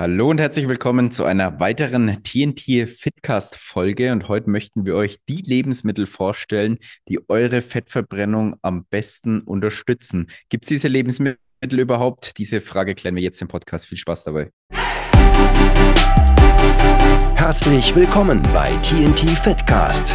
Hallo und herzlich willkommen zu einer weiteren TNT Fitcast Folge. Und heute möchten wir euch die Lebensmittel vorstellen, die eure Fettverbrennung am besten unterstützen. Gibt es diese Lebensmittel überhaupt? Diese Frage klären wir jetzt im Podcast. Viel Spaß dabei. Herzlich willkommen bei TNT Fitcast,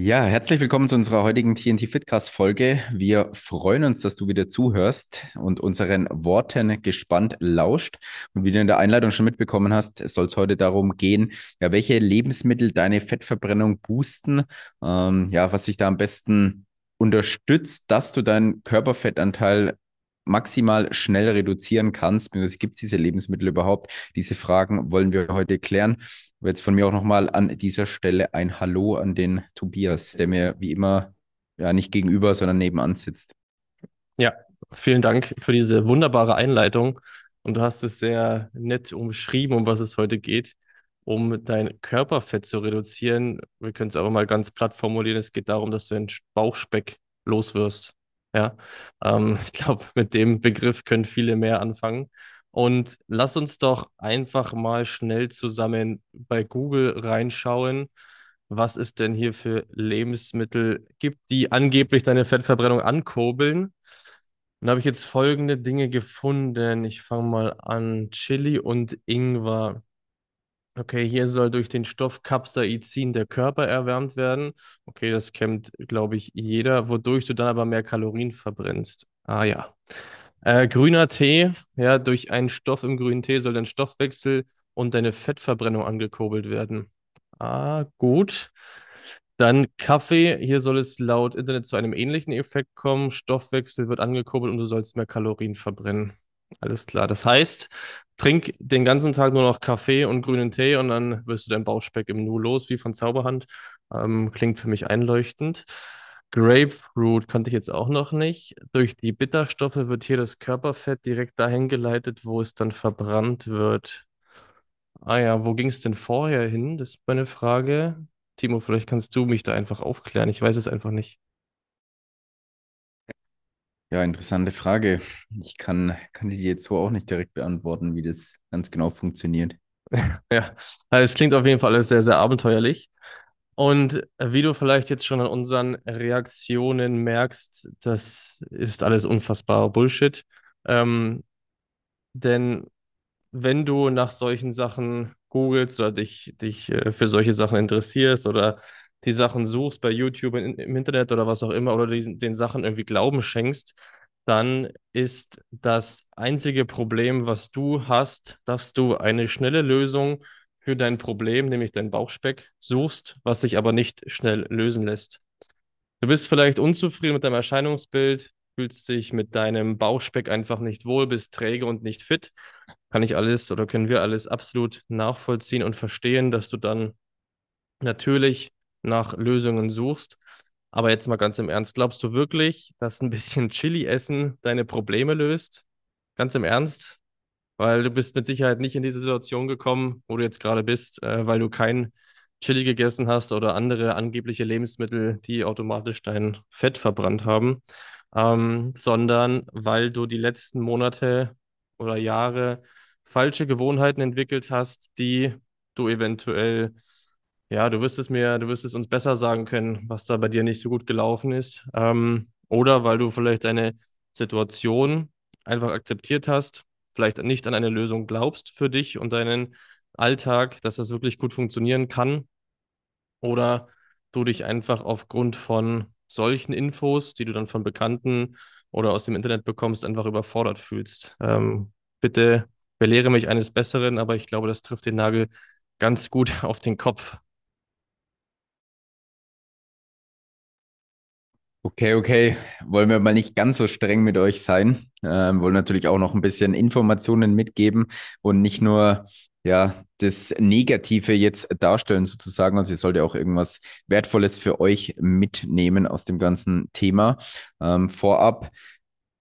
Ja, herzlich willkommen zu unserer heutigen TNT Fitcast Folge. Wir freuen uns, dass du wieder zuhörst und unseren Worten gespannt lauscht. Und wie du in der Einleitung schon mitbekommen hast, soll es heute darum gehen, ja, welche Lebensmittel deine Fettverbrennung boosten, ähm, ja, was sich da am besten unterstützt, dass du deinen Körperfettanteil maximal schnell reduzieren kannst. Gibt es diese Lebensmittel überhaupt? Diese Fragen wollen wir heute klären. Jetzt von mir auch nochmal an dieser Stelle ein Hallo an den Tobias, der mir wie immer ja nicht gegenüber, sondern nebenan sitzt. Ja, vielen Dank für diese wunderbare Einleitung. Und du hast es sehr nett umschrieben, um was es heute geht, um dein Körperfett zu reduzieren. Wir können es aber mal ganz platt formulieren. Es geht darum, dass du den Bauchspeck loswirst. Ja, ähm, ich glaube, mit dem Begriff können viele mehr anfangen. Und lass uns doch einfach mal schnell zusammen bei Google reinschauen, was es denn hier für Lebensmittel gibt, die angeblich deine Fettverbrennung ankurbeln. Und da habe ich jetzt folgende Dinge gefunden. Ich fange mal an. Chili und Ingwer. Okay, hier soll durch den Stoff Capsaicin der Körper erwärmt werden. Okay, das kennt, glaube ich, jeder, wodurch du dann aber mehr Kalorien verbrennst. Ah ja. Äh, grüner Tee, ja, durch einen Stoff im grünen Tee soll dein Stoffwechsel und deine Fettverbrennung angekurbelt werden. Ah, gut. Dann Kaffee, hier soll es laut Internet zu einem ähnlichen Effekt kommen. Stoffwechsel wird angekurbelt und du sollst mehr Kalorien verbrennen. Alles klar. Das heißt, trink den ganzen Tag nur noch Kaffee und grünen Tee und dann wirst du dein Bauchspeck im Nu los, wie von Zauberhand. Ähm, klingt für mich einleuchtend. Grapefruit kannte ich jetzt auch noch nicht. Durch die Bitterstoffe wird hier das Körperfett direkt dahin geleitet, wo es dann verbrannt wird. Ah ja, wo ging es denn vorher hin? Das ist meine Frage. Timo, vielleicht kannst du mich da einfach aufklären. Ich weiß es einfach nicht. Ja, interessante Frage. Ich kann, kann die jetzt so auch nicht direkt beantworten, wie das ganz genau funktioniert. Ja, also es klingt auf jeden Fall alles sehr, sehr abenteuerlich. Und wie du vielleicht jetzt schon an unseren Reaktionen merkst, das ist alles unfassbarer Bullshit. Ähm, denn wenn du nach solchen Sachen googelst oder dich, dich äh, für solche Sachen interessierst oder die Sachen suchst bei YouTube in, im Internet oder was auch immer oder die, den Sachen irgendwie Glauben schenkst, dann ist das einzige Problem, was du hast, dass du eine schnelle Lösung für dein Problem, nämlich dein Bauchspeck, suchst, was sich aber nicht schnell lösen lässt. Du bist vielleicht unzufrieden mit deinem Erscheinungsbild, fühlst dich mit deinem Bauchspeck einfach nicht wohl, bist träge und nicht fit. Kann ich alles oder können wir alles absolut nachvollziehen und verstehen, dass du dann natürlich nach Lösungen suchst. Aber jetzt mal ganz im Ernst, glaubst du wirklich, dass ein bisschen Chili essen deine Probleme löst? Ganz im Ernst? Weil du bist mit Sicherheit nicht in diese Situation gekommen, wo du jetzt gerade bist, äh, weil du kein Chili gegessen hast oder andere angebliche Lebensmittel, die automatisch dein Fett verbrannt haben, ähm, sondern weil du die letzten Monate oder Jahre falsche Gewohnheiten entwickelt hast, die du eventuell ja, du wirst es mir, du wirst es uns besser sagen können, was da bei dir nicht so gut gelaufen ist. Ähm, oder weil du vielleicht eine Situation einfach akzeptiert hast, vielleicht nicht an eine Lösung glaubst für dich und deinen Alltag, dass das wirklich gut funktionieren kann. Oder du dich einfach aufgrund von solchen Infos, die du dann von Bekannten oder aus dem Internet bekommst, einfach überfordert fühlst. Ähm, bitte belehre mich eines Besseren, aber ich glaube, das trifft den Nagel ganz gut auf den Kopf. Okay, okay. Wollen wir mal nicht ganz so streng mit euch sein. Ähm, wollen natürlich auch noch ein bisschen Informationen mitgeben und nicht nur ja, das Negative jetzt darstellen sozusagen. Also ihr sollt ja auch irgendwas Wertvolles für euch mitnehmen aus dem ganzen Thema. Ähm, vorab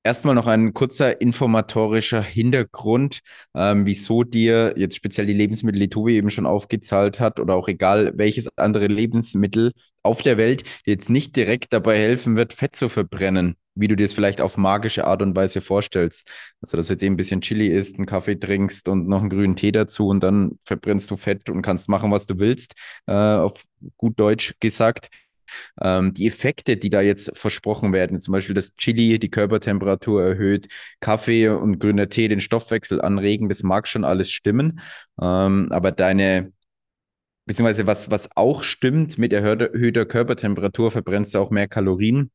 Erstmal noch ein kurzer informatorischer Hintergrund, ähm, wieso dir jetzt speziell die Lebensmittel, die Tobi eben schon aufgezahlt hat, oder auch egal welches andere Lebensmittel auf der Welt, jetzt nicht direkt dabei helfen wird, Fett zu verbrennen, wie du dir es vielleicht auf magische Art und Weise vorstellst. Also, dass du jetzt eben ein bisschen Chili isst, einen Kaffee trinkst und noch einen grünen Tee dazu und dann verbrennst du Fett und kannst machen, was du willst, äh, auf gut Deutsch gesagt ähm, die Effekte, die da jetzt versprochen werden, zum Beispiel, dass Chili die Körpertemperatur erhöht, Kaffee und grüner Tee den Stoffwechsel anregen, das mag schon alles stimmen. Ähm, aber deine beziehungsweise was, was auch stimmt, mit erhöhter Körpertemperatur verbrennst du auch mehr Kalorien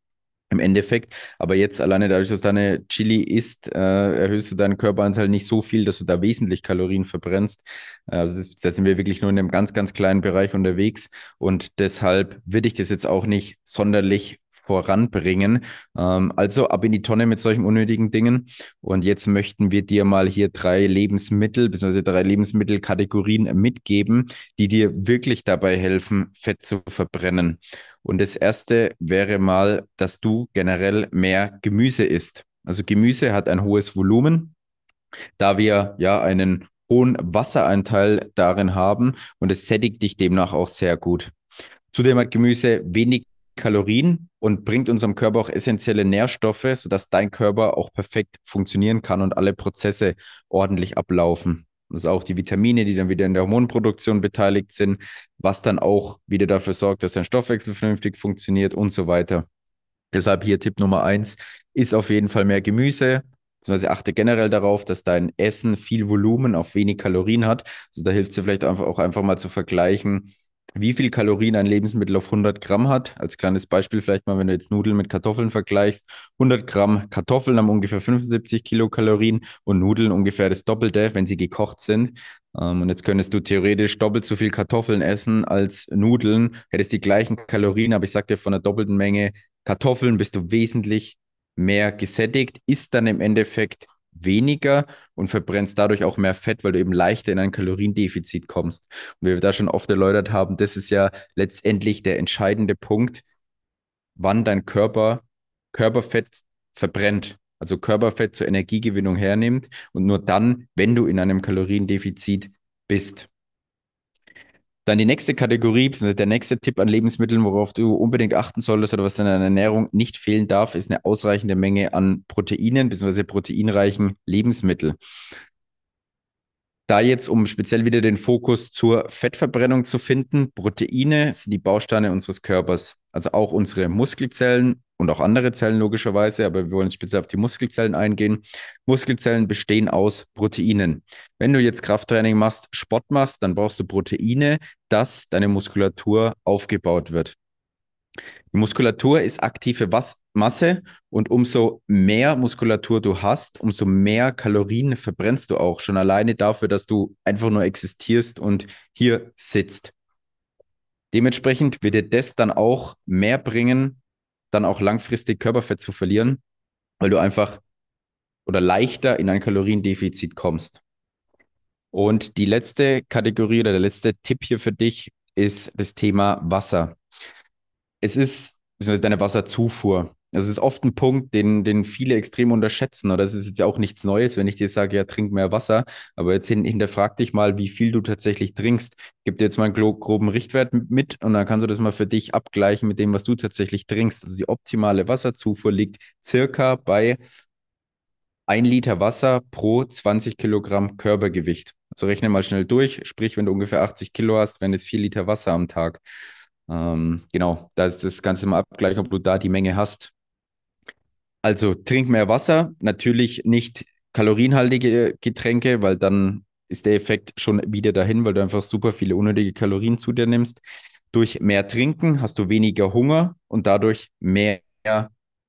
im Endeffekt. Aber jetzt alleine dadurch, dass deine Chili isst, äh, erhöhst du deinen Körperanteil nicht so viel, dass du da wesentlich Kalorien verbrennst. Äh, das ist, da sind wir wirklich nur in einem ganz, ganz kleinen Bereich unterwegs. Und deshalb würde ich das jetzt auch nicht sonderlich voranbringen. Ähm, also ab in die Tonne mit solchen unnötigen Dingen. Und jetzt möchten wir dir mal hier drei Lebensmittel bzw. drei Lebensmittelkategorien mitgeben, die dir wirklich dabei helfen, Fett zu verbrennen. Und das erste wäre mal, dass du generell mehr Gemüse isst. Also Gemüse hat ein hohes Volumen, da wir ja einen hohen Wassereinteil darin haben und es sättigt dich demnach auch sehr gut. Zudem hat Gemüse wenig Kalorien und bringt unserem Körper auch essentielle Nährstoffe, sodass dein Körper auch perfekt funktionieren kann und alle Prozesse ordentlich ablaufen. Also auch die Vitamine, die dann wieder in der Hormonproduktion beteiligt sind, was dann auch wieder dafür sorgt, dass dein Stoffwechsel vernünftig funktioniert und so weiter. Deshalb hier Tipp Nummer eins ist auf jeden Fall mehr Gemüse. Beziehungsweise achte generell darauf, dass dein Essen viel Volumen auf wenig Kalorien hat. Also da hilft es dir vielleicht einfach auch einfach mal zu vergleichen, wie viel Kalorien ein Lebensmittel auf 100 Gramm hat. Als kleines Beispiel vielleicht mal, wenn du jetzt Nudeln mit Kartoffeln vergleichst. 100 Gramm Kartoffeln haben ungefähr 75 Kilokalorien und Nudeln ungefähr das Doppelte, wenn sie gekocht sind. Ähm, und jetzt könntest du theoretisch doppelt so viel Kartoffeln essen als Nudeln, hättest die gleichen Kalorien, aber ich sag dir, von der doppelten Menge Kartoffeln bist du wesentlich mehr gesättigt, ist dann im Endeffekt weniger und verbrennst dadurch auch mehr Fett, weil du eben leichter in ein Kaloriendefizit kommst. Und wie wir da schon oft erläutert haben, das ist ja letztendlich der entscheidende Punkt, wann dein Körper Körperfett verbrennt, also Körperfett zur Energiegewinnung hernimmt und nur dann, wenn du in einem Kaloriendefizit bist. Dann die nächste Kategorie, der nächste Tipp an Lebensmitteln, worauf du unbedingt achten solltest oder was in deiner Ernährung nicht fehlen darf, ist eine ausreichende Menge an Proteinen bzw. proteinreichen Lebensmitteln. Da jetzt, um speziell wieder den Fokus zur Fettverbrennung zu finden, Proteine sind die Bausteine unseres Körpers. Also auch unsere Muskelzellen und auch andere Zellen logischerweise, aber wir wollen jetzt speziell auf die Muskelzellen eingehen. Muskelzellen bestehen aus Proteinen. Wenn du jetzt Krafttraining machst, Sport machst, dann brauchst du Proteine, dass deine Muskulatur aufgebaut wird. Die Muskulatur ist aktive Was Masse und umso mehr Muskulatur du hast, umso mehr Kalorien verbrennst du auch. Schon alleine dafür, dass du einfach nur existierst und hier sitzt. Dementsprechend wird dir das dann auch mehr bringen, dann auch langfristig Körperfett zu verlieren, weil du einfach oder leichter in ein Kaloriendefizit kommst. Und die letzte Kategorie oder der letzte Tipp hier für dich ist das Thema Wasser. Es ist deine Wasserzufuhr. Das ist oft ein Punkt, den, den viele extrem unterschätzen. Oder es ist jetzt auch nichts Neues, wenn ich dir sage, ja, trink mehr Wasser. Aber jetzt hinterfrag dich mal, wie viel du tatsächlich trinkst. Gib dir jetzt mal einen groben Richtwert mit und dann kannst du das mal für dich abgleichen mit dem, was du tatsächlich trinkst. Also die optimale Wasserzufuhr liegt circa bei 1 Liter Wasser pro 20 Kilogramm Körpergewicht. Also rechne mal schnell durch. Sprich, wenn du ungefähr 80 Kilo hast, wenn es 4 Liter Wasser am Tag. Ähm, genau, da ist das Ganze mal abgleichen, ob du da die Menge hast. Also trink mehr Wasser, natürlich nicht kalorienhaltige Getränke, weil dann ist der Effekt schon wieder dahin, weil du einfach super viele unnötige Kalorien zu dir nimmst. Durch mehr Trinken hast du weniger Hunger und dadurch mehr,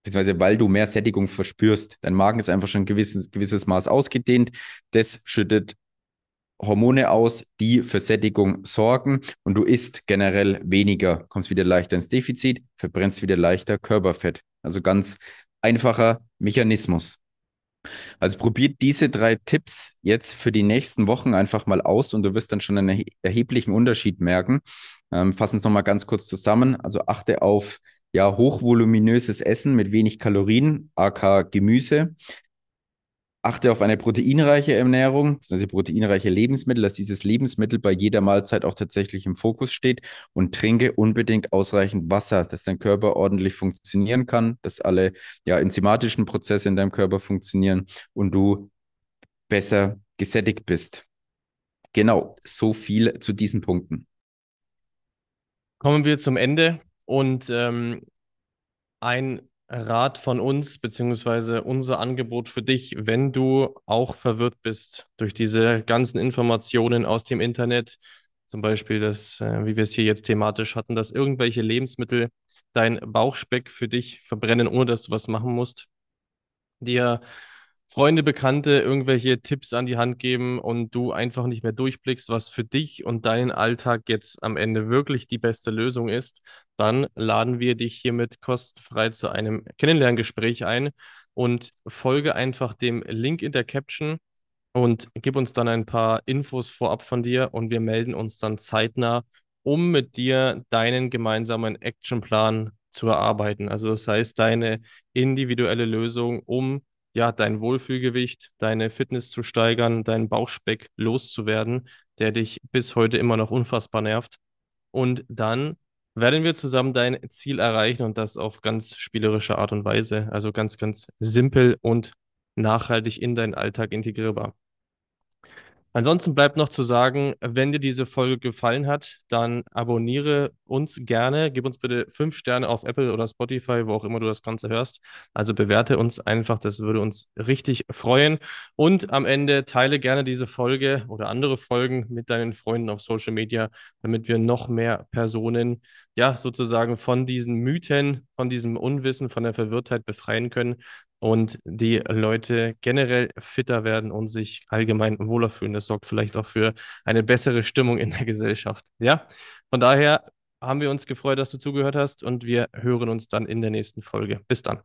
beziehungsweise weil du mehr Sättigung verspürst. Dein Magen ist einfach schon ein gewisses, gewisses Maß ausgedehnt. Das schüttet Hormone aus, die für Sättigung sorgen und du isst generell weniger, kommst wieder leichter ins Defizit, verbrennst wieder leichter Körperfett. Also ganz einfacher Mechanismus. Also probiert diese drei Tipps jetzt für die nächsten Wochen einfach mal aus und du wirst dann schon einen erheblichen Unterschied merken. Ähm, fassen es nochmal ganz kurz zusammen. Also achte auf ja, hochvoluminöses Essen mit wenig Kalorien, aka Gemüse. Achte auf eine proteinreiche Ernährung, also proteinreiche Lebensmittel, dass dieses Lebensmittel bei jeder Mahlzeit auch tatsächlich im Fokus steht und trinke unbedingt ausreichend Wasser, dass dein Körper ordentlich funktionieren kann, dass alle ja, enzymatischen Prozesse in deinem Körper funktionieren und du besser gesättigt bist. Genau, so viel zu diesen Punkten. Kommen wir zum Ende und ähm, ein Rat von uns, beziehungsweise unser Angebot für dich, wenn du auch verwirrt bist durch diese ganzen Informationen aus dem Internet, zum Beispiel das, äh, wie wir es hier jetzt thematisch hatten, dass irgendwelche Lebensmittel dein Bauchspeck für dich verbrennen, ohne dass du was machen musst, dir Freunde, Bekannte irgendwelche Tipps an die Hand geben und du einfach nicht mehr durchblickst, was für dich und deinen Alltag jetzt am Ende wirklich die beste Lösung ist, dann laden wir dich hiermit kostenfrei zu einem Kennenlerngespräch ein und folge einfach dem Link in der Caption und gib uns dann ein paar Infos vorab von dir und wir melden uns dann zeitnah, um mit dir deinen gemeinsamen Actionplan zu erarbeiten. Also das heißt, deine individuelle Lösung, um ja, dein Wohlfühlgewicht, deine Fitness zu steigern, deinen Bauchspeck loszuwerden, der dich bis heute immer noch unfassbar nervt. Und dann werden wir zusammen dein Ziel erreichen und das auf ganz spielerische Art und Weise. Also ganz, ganz simpel und nachhaltig in deinen Alltag integrierbar. Ansonsten bleibt noch zu sagen, wenn dir diese Folge gefallen hat, dann abonniere uns gerne. Gib uns bitte fünf Sterne auf Apple oder Spotify, wo auch immer du das Ganze hörst. Also bewerte uns einfach, das würde uns richtig freuen. Und am Ende teile gerne diese Folge oder andere Folgen mit deinen Freunden auf Social Media, damit wir noch mehr Personen, ja, sozusagen von diesen Mythen, von diesem Unwissen, von der Verwirrtheit befreien können und die Leute generell fitter werden und sich allgemein wohler fühlen. Das sorgt vielleicht auch für eine bessere Stimmung in der Gesellschaft. Ja, von daher haben wir uns gefreut, dass du zugehört hast und wir hören uns dann in der nächsten Folge. Bis dann.